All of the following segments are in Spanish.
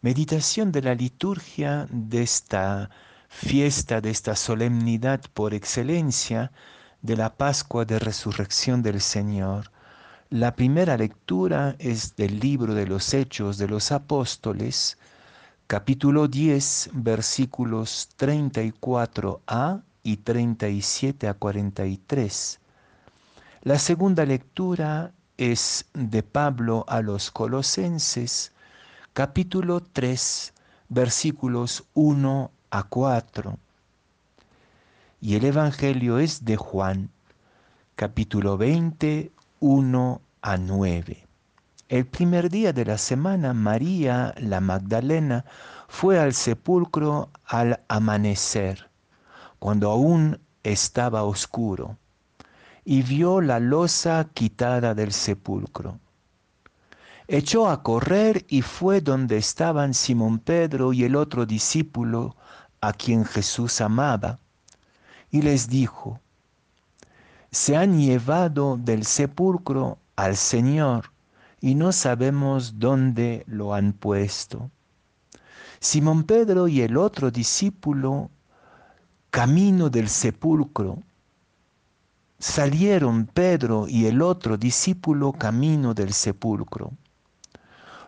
Meditación de la liturgia de esta fiesta, de esta solemnidad por excelencia de la Pascua de Resurrección del Señor. La primera lectura es del libro de los Hechos de los Apóstoles, capítulo 10, versículos 34a y 37 a 43. La segunda lectura es de Pablo a los Colosenses, capítulo 3, versículos 1 a 4. Y el Evangelio es de Juan, capítulo 20, 1 a 9. El primer día de la semana, María la Magdalena fue al sepulcro al amanecer, cuando aún estaba oscuro, y vio la losa quitada del sepulcro. Echó a correr y fue donde estaban Simón Pedro y el otro discípulo a quien Jesús amaba, y les dijo, se han llevado del sepulcro al Señor y no sabemos dónde lo han puesto. Simón Pedro y el otro discípulo, camino del sepulcro, salieron Pedro y el otro discípulo camino del sepulcro.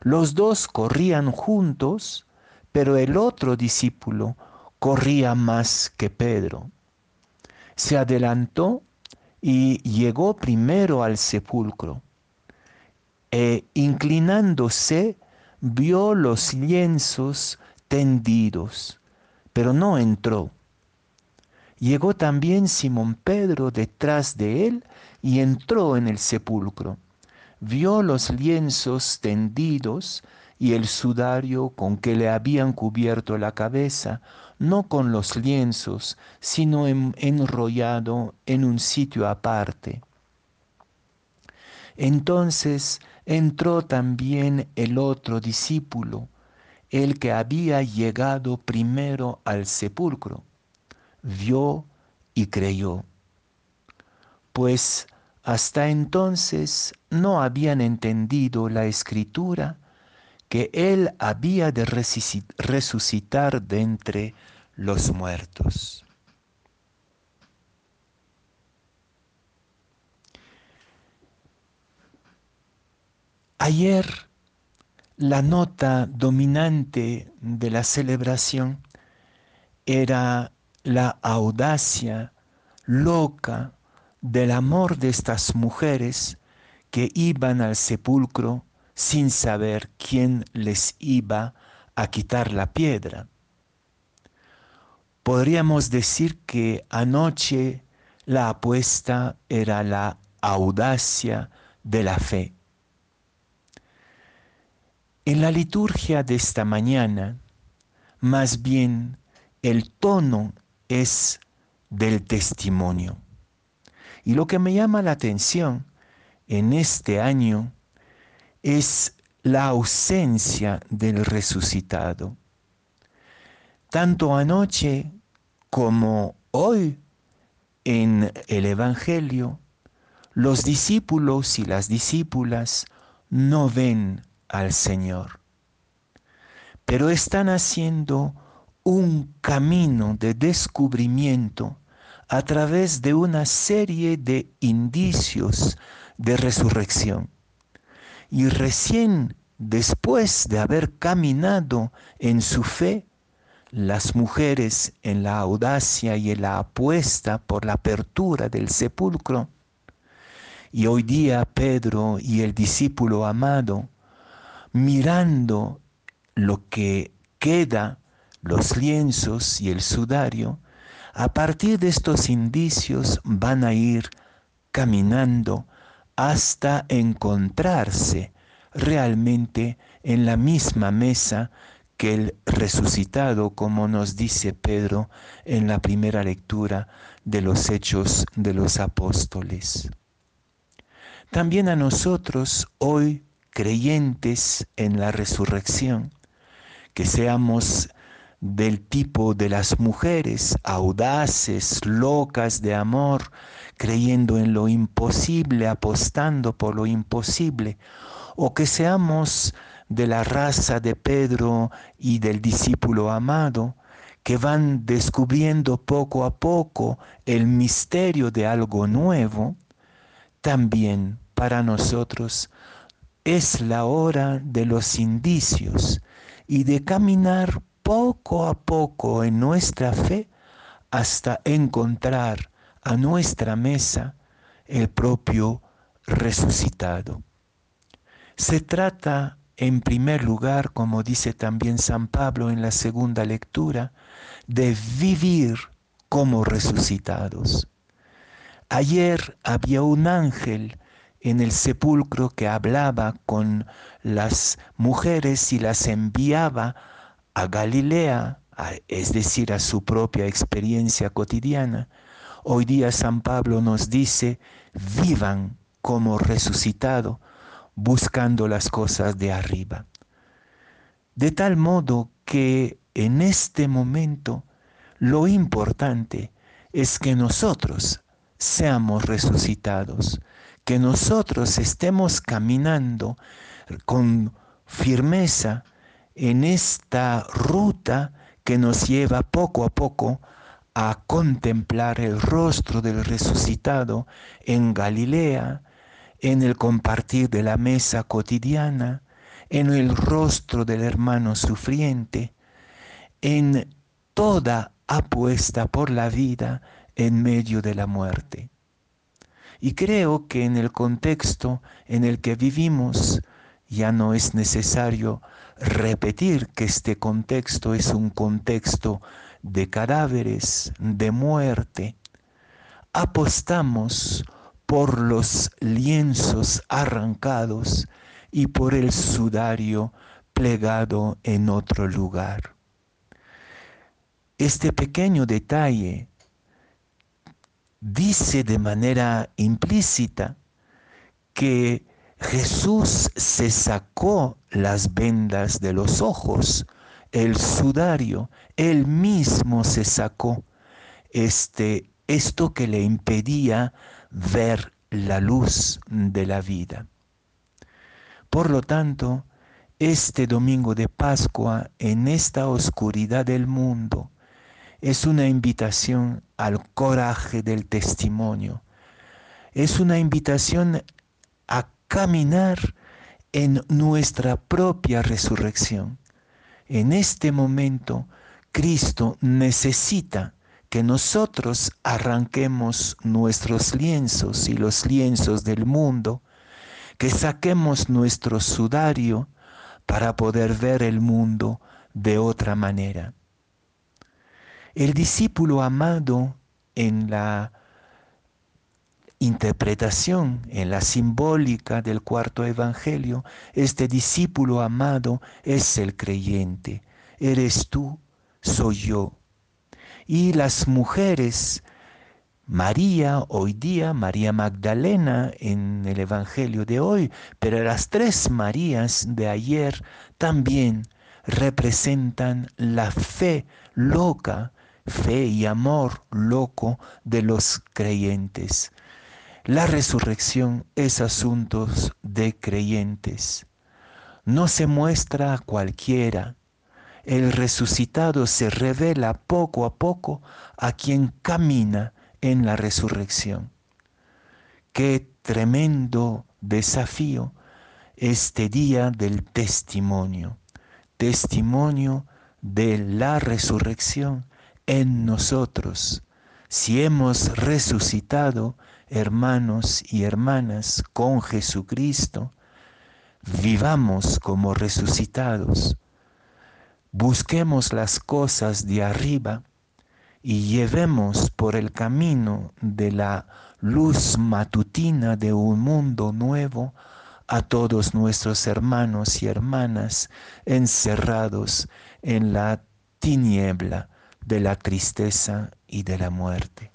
Los dos corrían juntos, pero el otro discípulo corría más que Pedro. Se adelantó y llegó primero al sepulcro e inclinándose vio los lienzos tendidos, pero no entró. Llegó también Simón Pedro detrás de él y entró en el sepulcro. Vio los lienzos tendidos y el sudario con que le habían cubierto la cabeza, no con los lienzos, sino enrollado en un sitio aparte. Entonces entró también el otro discípulo, el que había llegado primero al sepulcro, vio y creyó, pues hasta entonces no habían entendido la escritura que él había de resucitar de entre los muertos. Ayer la nota dominante de la celebración era la audacia loca del amor de estas mujeres que iban al sepulcro sin saber quién les iba a quitar la piedra. Podríamos decir que anoche la apuesta era la audacia de la fe. En la liturgia de esta mañana, más bien el tono es del testimonio. Y lo que me llama la atención en este año es la ausencia del resucitado. Tanto anoche como hoy en el Evangelio, los discípulos y las discípulas no ven al Señor. Pero están haciendo un camino de descubrimiento a través de una serie de indicios de resurrección. Y recién después de haber caminado en su fe, las mujeres en la audacia y en la apuesta por la apertura del sepulcro, y hoy día Pedro y el discípulo amado mirando lo que queda, los lienzos y el sudario, a partir de estos indicios van a ir caminando hasta encontrarse realmente en la misma mesa que el resucitado, como nos dice Pedro en la primera lectura de los hechos de los apóstoles. También a nosotros hoy creyentes en la resurrección, que seamos del tipo de las mujeres, audaces, locas de amor, creyendo en lo imposible, apostando por lo imposible, o que seamos de la raza de Pedro y del discípulo amado, que van descubriendo poco a poco el misterio de algo nuevo, también para nosotros es la hora de los indicios y de caminar poco a poco en nuestra fe hasta encontrar a nuestra mesa el propio resucitado. Se trata, en primer lugar, como dice también San Pablo en la segunda lectura, de vivir como resucitados. Ayer había un ángel en el sepulcro que hablaba con las mujeres y las enviaba a Galilea, es decir, a su propia experiencia cotidiana. Hoy día San Pablo nos dice, vivan como resucitado, buscando las cosas de arriba. De tal modo que en este momento lo importante es que nosotros seamos resucitados, que nosotros estemos caminando con firmeza en esta ruta que nos lleva poco a poco a contemplar el rostro del resucitado en Galilea, en el compartir de la mesa cotidiana, en el rostro del hermano sufriente, en toda apuesta por la vida en medio de la muerte. Y creo que en el contexto en el que vivimos ya no es necesario repetir que este contexto es un contexto de cadáveres, de muerte. Apostamos por los lienzos arrancados y por el sudario plegado en otro lugar. Este pequeño detalle dice de manera implícita que Jesús se sacó las vendas de los ojos, el sudario, él mismo se sacó este, esto que le impedía ver la luz de la vida. Por lo tanto, este domingo de Pascua, en esta oscuridad del mundo, es una invitación al coraje del testimonio. Es una invitación a caminar en nuestra propia resurrección. En este momento, Cristo necesita que nosotros arranquemos nuestros lienzos y los lienzos del mundo, que saquemos nuestro sudario para poder ver el mundo de otra manera. El discípulo amado en la interpretación, en la simbólica del cuarto evangelio, este discípulo amado es el creyente. Eres tú, soy yo. Y las mujeres, María hoy día, María Magdalena en el evangelio de hoy, pero las tres Marías de ayer también representan la fe loca fe y amor loco de los creyentes. La resurrección es asuntos de creyentes. No se muestra a cualquiera. El resucitado se revela poco a poco a quien camina en la resurrección. Qué tremendo desafío este día del testimonio, testimonio de la resurrección en nosotros. Si hemos resucitado, hermanos y hermanas, con Jesucristo, vivamos como resucitados. Busquemos las cosas de arriba y llevemos por el camino de la luz matutina de un mundo nuevo a todos nuestros hermanos y hermanas encerrados en la tiniebla de la tristeza y de la muerte.